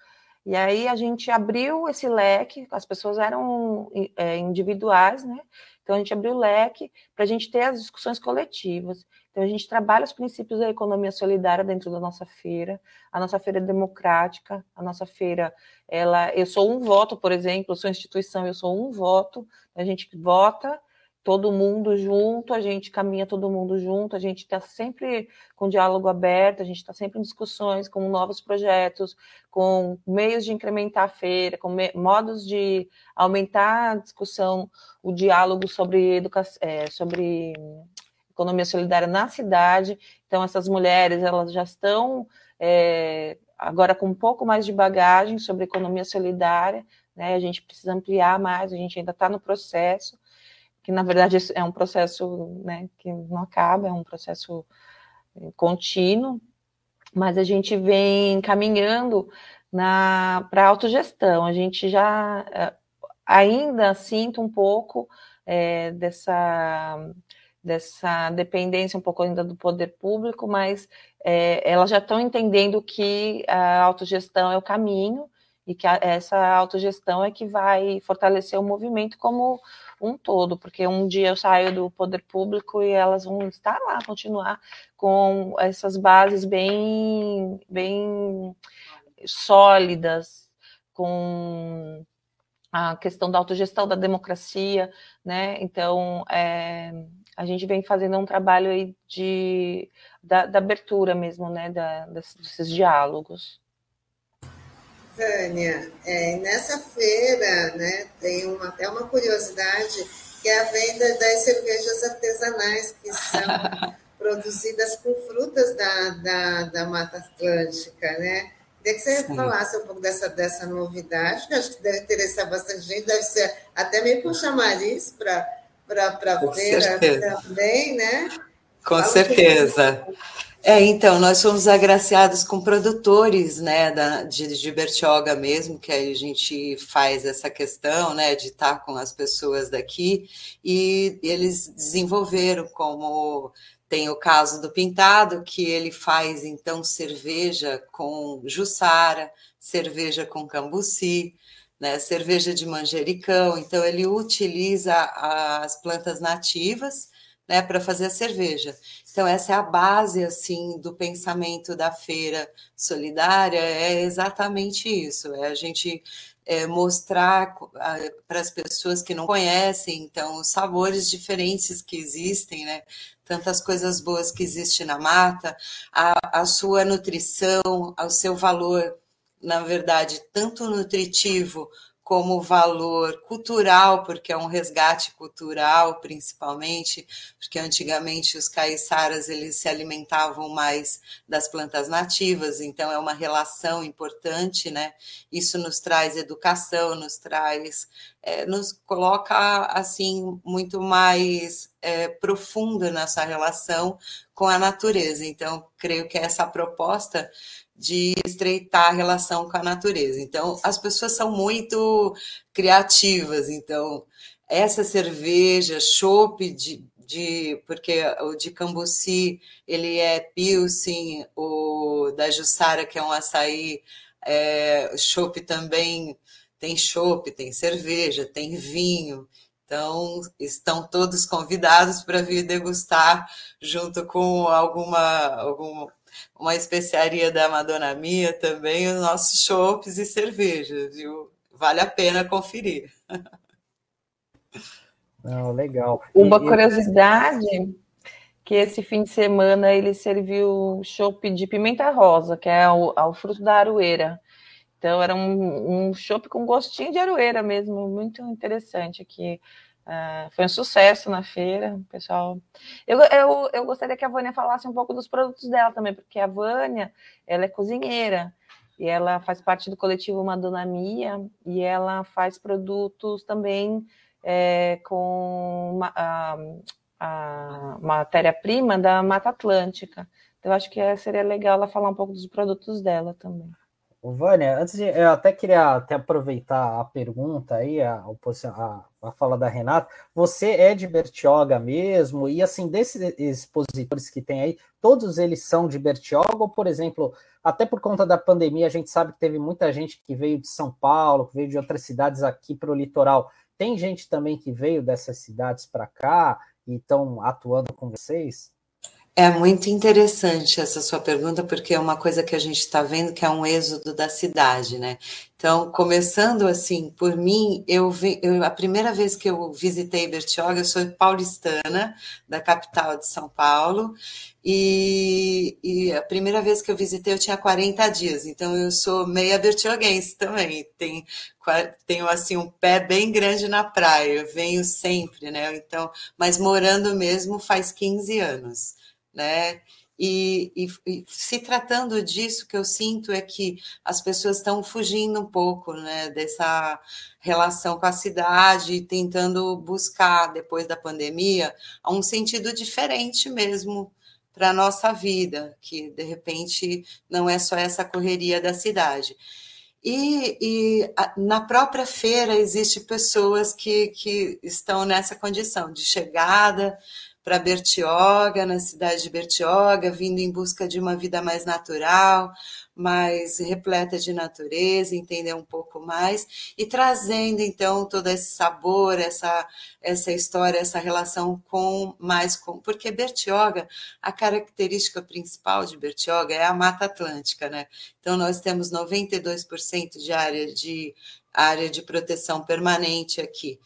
E aí a gente abriu esse leque, as pessoas eram é, individuais, né? Então a gente abriu o leque para a gente ter as discussões coletivas. Então, a gente trabalha os princípios da economia solidária dentro da nossa feira. A nossa feira é democrática, a nossa feira, ela, eu sou um voto, por exemplo, eu sou instituição, eu sou um voto, a gente vota todo mundo junto, a gente caminha todo mundo junto, a gente está sempre com diálogo aberto, a gente está sempre em discussões com novos projetos, com meios de incrementar a feira, com modos de aumentar a discussão, o diálogo sobre educação, é, sobre economia solidária na cidade. Então, essas mulheres elas já estão é, agora com um pouco mais de bagagem sobre economia solidária. Né? A gente precisa ampliar mais, a gente ainda está no processo. que na verdade é um processo né, que não acaba, é um processo eh, contínuo, mas a gente vem caminhando para a autogestão. A gente já eh, ainda sinto um pouco é, dessa, dessa dependência um pouco ainda do poder público, mas é, elas já estão entendendo que a autogestão é o caminho e que a, essa autogestão é que vai fortalecer o movimento como um todo, porque um dia eu saio do poder público e elas vão estar lá, continuar com essas bases bem, bem sólidas, com a questão da autogestão da democracia, né? Então, é, a gente vem fazendo um trabalho aí de, da, da abertura mesmo, né? Da, desses diálogos. Tânia, é, nessa feira, né, tem uma, até uma curiosidade, que é a venda das cervejas artesanais, que são produzidas com frutas da, da, da Mata Atlântica, né? Queria que você Sim. falasse um pouco dessa, dessa novidade, que acho que deve interessar bastante gente, deve ser até meio com chamariz para a feira certeza. também, né? Com Fala certeza. É, então, nós fomos agraciados com produtores, né, da, de, de Bertioga mesmo, que aí a gente faz essa questão, né, de estar com as pessoas daqui, e eles desenvolveram como tem o caso do Pintado, que ele faz então cerveja com jussara, cerveja com cambuci, né, cerveja de manjericão. Então, ele utiliza as plantas nativas né, para fazer a cerveja. Então, essa é a base assim do pensamento da feira solidária, é exatamente isso: é a gente é, mostrar para as pessoas que não conhecem, então, os sabores diferentes que existem, né? tantas coisas boas que existem na mata, a, a sua nutrição, o seu valor, na verdade, tanto nutritivo como valor cultural, porque é um resgate cultural, principalmente, porque antigamente os caiçaras eles se alimentavam mais das plantas nativas, então é uma relação importante, né? Isso nos traz educação, nos traz, é, nos coloca assim muito mais é, profunda nessa relação com a natureza. Então, creio que essa proposta de estreitar a relação com a natureza. Então, as pessoas são muito criativas. Então, essa cerveja, chopp de, de, porque o de Cambuci ele é pilsen, o da Jussara, que é um açaí, é, também tem chopp, tem cerveja, tem vinho. Então, estão todos convidados para vir degustar junto com alguma, alguma uma especiaria da Madonna Mia também, os nossos chopes e cervejas, viu? Vale a pena conferir. Não, legal. Uma e, curiosidade que esse fim de semana ele serviu chopp de pimenta rosa, que é o, o fruto da aroeira. Então era um, um chopp com gostinho de aroeira mesmo, muito interessante aqui. Uh, foi um sucesso na feira, pessoal. Eu, eu, eu gostaria que a Vânia falasse um pouco dos produtos dela também, porque a Vânia, ela é cozinheira e ela faz parte do coletivo Madonna Mia e ela faz produtos também é, com a, a matéria-prima da Mata Atlântica. Então, eu acho que seria legal ela falar um pouco dos produtos dela também. Vânia, antes de, eu até queria até aproveitar a pergunta aí, a, a, a fala da Renata. Você é de Bertioga mesmo? E assim, desses expositores que tem aí, todos eles são de Bertioga? Ou, por exemplo, até por conta da pandemia, a gente sabe que teve muita gente que veio de São Paulo, que veio de outras cidades aqui para o litoral. Tem gente também que veio dessas cidades para cá e estão atuando com vocês? É muito interessante essa sua pergunta, porque é uma coisa que a gente está vendo que é um êxodo da cidade, né? Então, começando assim, por mim, eu, vi, eu, a primeira vez que eu visitei Bertioga, eu sou paulistana, da capital de São Paulo, e, e, a primeira vez que eu visitei eu tinha 40 dias, então eu sou meia bertioguense também, tenho, tenho assim um pé bem grande na praia, eu venho sempre, né? Então, mas morando mesmo faz 15 anos né? E, e, e, se tratando disso, que eu sinto é que as pessoas estão fugindo um pouco né, dessa relação com a cidade, tentando buscar, depois da pandemia, um sentido diferente mesmo para a nossa vida, que de repente não é só essa correria da cidade. E, e na própria feira existem pessoas que, que estão nessa condição de chegada, para Bertioga, na cidade de Bertioga, vindo em busca de uma vida mais natural, mais repleta de natureza, entender um pouco mais e trazendo então todo esse sabor, essa essa história, essa relação com mais com, porque Bertioga, a característica principal de Bertioga é a Mata Atlântica, né? Então nós temos 92% de área de área de proteção permanente aqui.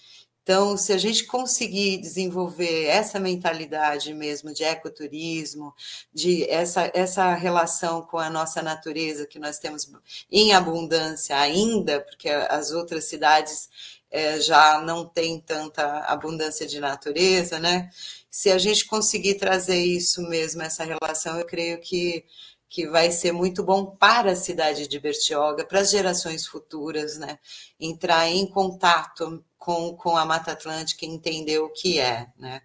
Então, se a gente conseguir desenvolver essa mentalidade mesmo de ecoturismo, de essa, essa relação com a nossa natureza que nós temos em abundância ainda, porque as outras cidades é, já não têm tanta abundância de natureza, né? Se a gente conseguir trazer isso mesmo, essa relação, eu creio que que vai ser muito bom para a cidade de Bertioga, para as gerações futuras, né? Entrar em contato com, com a Mata Atlântica e entender o que é, né?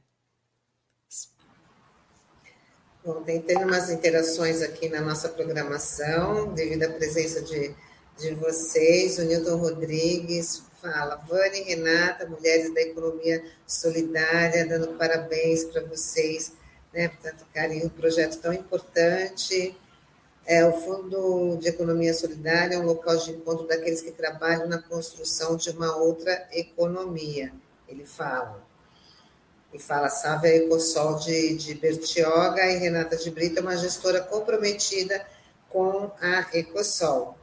Bom, tem tendo umas interações aqui na nossa programação, devido à presença de, de vocês. O Newton Rodrigues fala, Vânia e Renata, mulheres da economia solidária, dando parabéns para vocês, né, por tanto carinho, um projeto tão importante. É, o Fundo de Economia Solidária é um local de encontro daqueles que trabalham na construção de uma outra economia, ele fala. E fala Sávia Ecosol de, de Bertioga e Renata de Brito é uma gestora comprometida com a Ecosol.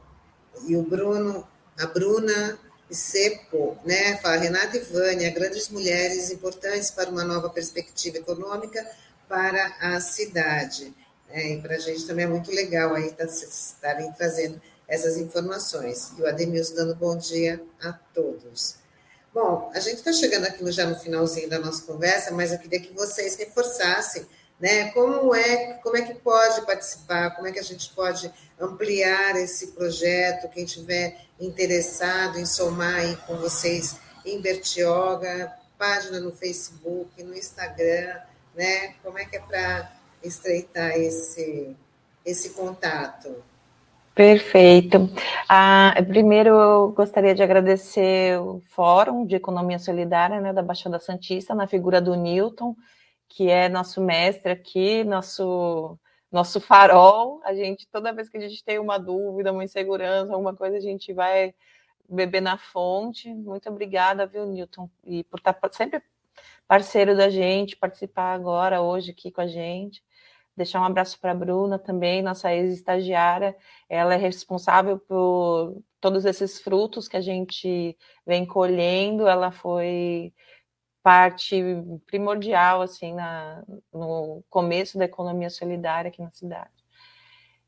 E o Bruno, a Bruna Sepo, né, fala Renata e Vânia, grandes mulheres importantes para uma nova perspectiva econômica para a cidade. É, e para a gente também é muito legal aí tá, estarem trazendo essas informações. E o Ademilson dando bom dia a todos. Bom, a gente está chegando aqui já no finalzinho da nossa conversa, mas eu queria que vocês reforçassem né, como, é, como é que pode participar, como é que a gente pode ampliar esse projeto, quem tiver interessado em somar aí com vocês em Bertioga, página no Facebook, no Instagram, né? Como é que é para estreitar esse, esse contato. Perfeito. Ah, primeiro, eu gostaria de agradecer o Fórum de Economia Solidária né, da Baixada Santista, na figura do Newton, que é nosso mestre aqui, nosso, nosso farol. A gente, toda vez que a gente tem uma dúvida, uma insegurança, alguma coisa, a gente vai beber na fonte. Muito obrigada, viu, Newton, e por estar sempre parceiro da gente, participar agora, hoje, aqui com a gente. Deixar um abraço para a Bruna também, nossa ex-estagiária. Ela é responsável por todos esses frutos que a gente vem colhendo. Ela foi parte primordial assim na, no começo da economia solidária aqui na cidade.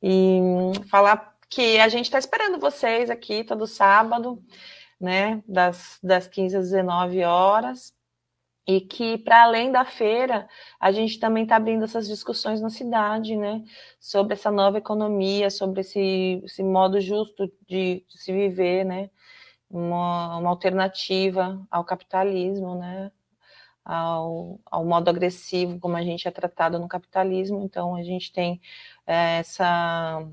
E falar que a gente está esperando vocês aqui todo sábado, né, das, das 15 às 19 horas, e que para além da feira a gente também está abrindo essas discussões na cidade, né, sobre essa nova economia, sobre esse, esse modo justo de, de se viver, né, uma, uma, alternativa ao capitalismo, né, ao, ao modo agressivo como a gente é tratado no capitalismo. Então a gente tem é, essa,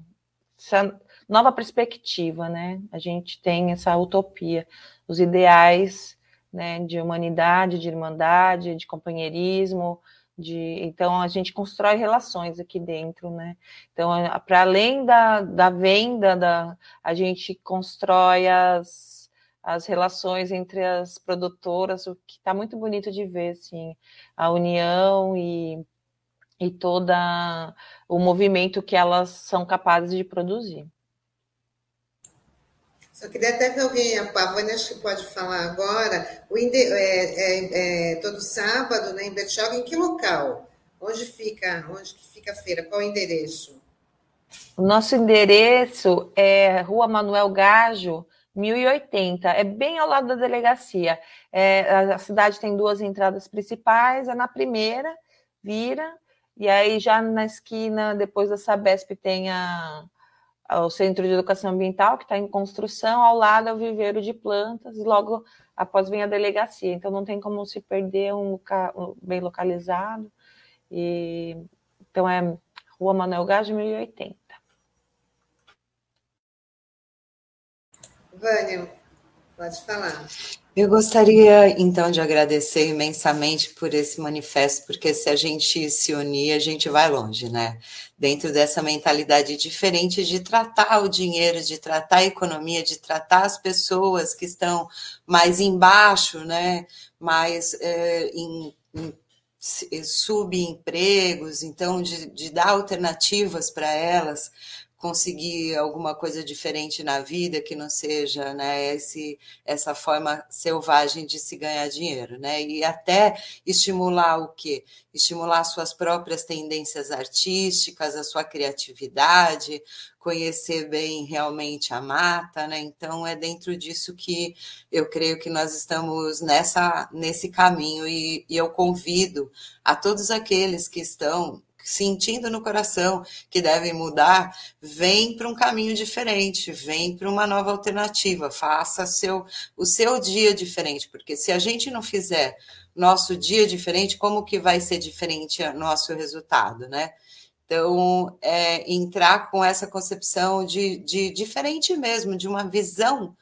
essa nova perspectiva, né, a gente tem essa utopia, os ideais né, de humanidade, de irmandade, de companheirismo, de, então a gente constrói relações aqui dentro, né? Então, para além da, da venda, da, a gente constrói as, as relações entre as produtoras, o que está muito bonito de ver, assim, a união e, e todo o movimento que elas são capazes de produzir. Só queria até ver alguém, a Pavone acho que pode falar agora, o inde, é, é, é, todo sábado né, em Bertioga, em que local? Onde fica, onde que fica a feira? Qual o endereço? O nosso endereço é Rua Manuel Gajo, 1080, é bem ao lado da delegacia. É, a cidade tem duas entradas principais, é na primeira, vira, E aí, já na esquina, depois da Sabesp, tem a, o Centro de Educação Ambiental, que está em construção, ao lado é o viveiro de plantas, e logo após vem a delegacia. Então, não tem como se perder um, bem localizado. E, então, é Rua Manuel Gás, 1080. Vânia, pode falar. Eu gostaria, então, de agradecer imensamente por esse manifesto, porque se a gente se unir, a gente vai longe, né? Dentro dessa mentalidade diferente de tratar o dinheiro, de tratar a economia, de tratar as pessoas que estão mais embaixo, né? Mais é, em, em subempregos, então, de, de dar alternativas para elas, conseguir alguma coisa diferente na vida que não seja né, esse, essa forma selvagem de se ganhar dinheiro, né? E até estimular o quê? Estimular suas próprias tendências artísticas, a sua criatividade, conhecer bem realmente a mata, né? Então é dentro disso que eu creio que nós estamos nessa nesse caminho e, e eu convido a todos aqueles que estão sentindo no coração que devem mudar, vem para um caminho diferente, vem para uma nova alternativa, faça seu, o seu dia diferente, porque se a gente não fizer nosso dia diferente, como que vai ser diferente nosso resultado, né? Então, é, entrar com essa concepção de, de diferente mesmo, de uma visão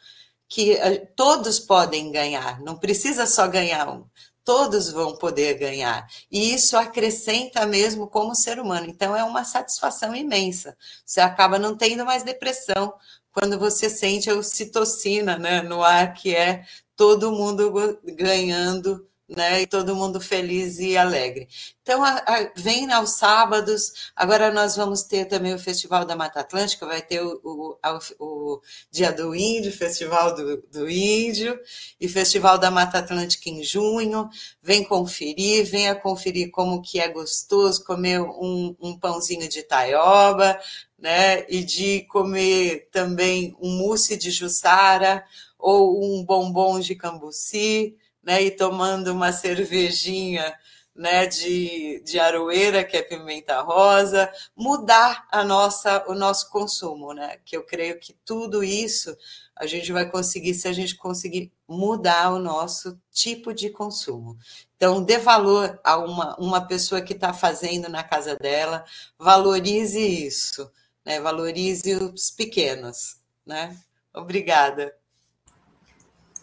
que eh, todos podem ganhar, não precisa só ganhar um todos vão poder ganhar. E isso acrescenta mesmo como ser humano. Então, é uma satisfação imensa. Você acaba não tendo mais depressão quando você sente a ocitocina né, no ar, que é todo mundo ganhando né? E todo mundo feliz e alegre. Então, a, a, vem aos sábados. Agora nós vamos ter também o Festival da Mata Atlântica, vai ter o, o, o Dia do Índio, Festival do, do, Índio, e Festival da Mata Atlântica em junho. Vem conferir, venha conferir como que é gostoso comer um, um pãozinho de taioba, né? E de comer também um mousse de jussara ou um bombom de cambuci né, e tomando uma cervejinha né, de, de aroeira, que é pimenta rosa, mudar a nossa, o nosso consumo, né? Que eu creio que tudo isso a gente vai conseguir se a gente conseguir mudar o nosso tipo de consumo. Então, dê valor a uma, uma pessoa que está fazendo na casa dela, valorize isso, né? valorize os pequenos. Né? Obrigada.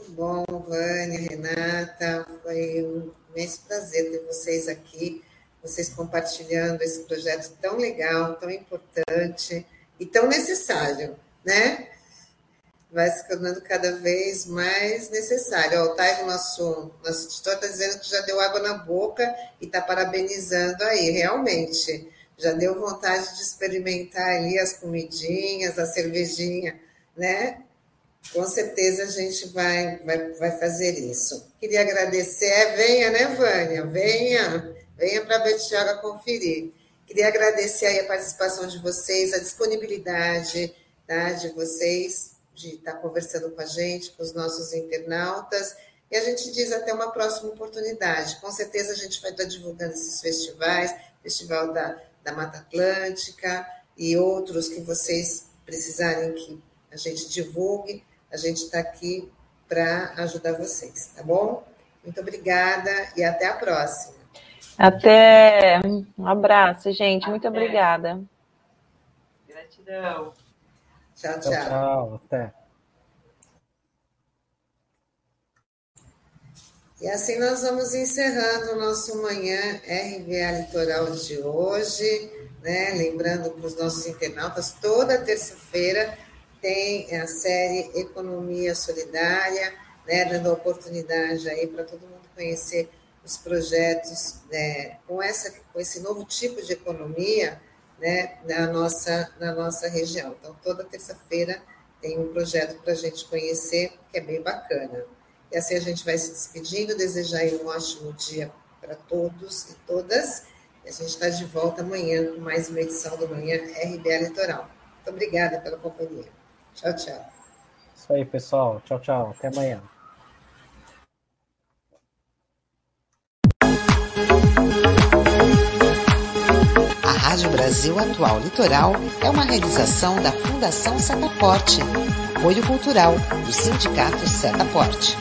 Bom, Vânia, Renata. Foi um imenso prazer ter vocês aqui, vocês compartilhando esse projeto tão legal, tão importante e tão necessário, né? Vai se tornando cada vez mais necessário. Ó, o Taigo, nosso, nosso editor, está dizendo que já deu água na boca e está parabenizando aí, realmente. Já deu vontade de experimentar ali as comidinhas, a cervejinha, né? Com certeza a gente vai, vai, vai fazer isso. Queria agradecer, é, venha, né, Vânia? Venha, venha para a Betioga conferir. Queria agradecer a participação de vocês, a disponibilidade tá, de vocês de estar tá conversando com a gente, com os nossos internautas. E a gente diz até uma próxima oportunidade. Com certeza a gente vai estar divulgando esses festivais, Festival da, da Mata Atlântica e outros que vocês precisarem que a gente divulgue a gente está aqui para ajudar vocês, tá bom? Muito obrigada e até a próxima. Até. Um abraço, gente. Muito até. obrigada. Gratidão. Tchau, tchau. Tchau, tchau. Até. E assim nós vamos encerrando o nosso Manhã RBA Litoral de hoje, né? Lembrando para os nossos internautas, toda terça-feira tem a série Economia Solidária, né, dando oportunidade aí para todo mundo conhecer os projetos né, com, essa, com esse novo tipo de economia né, na, nossa, na nossa região. Então, toda terça-feira tem um projeto para a gente conhecer, que é bem bacana. E assim a gente vai se despedindo, desejar um ótimo dia para todos e todas. E a gente está de volta amanhã com mais uma edição do Manhã RBA Litoral. Muito obrigada pela companhia. Tchau, tchau. Isso aí, pessoal. Tchau, tchau. Até amanhã. Rádio Brasil Atual Litoral é uma realização da Fundação Setaporte, apoio cultural do Sindicato Setaporte.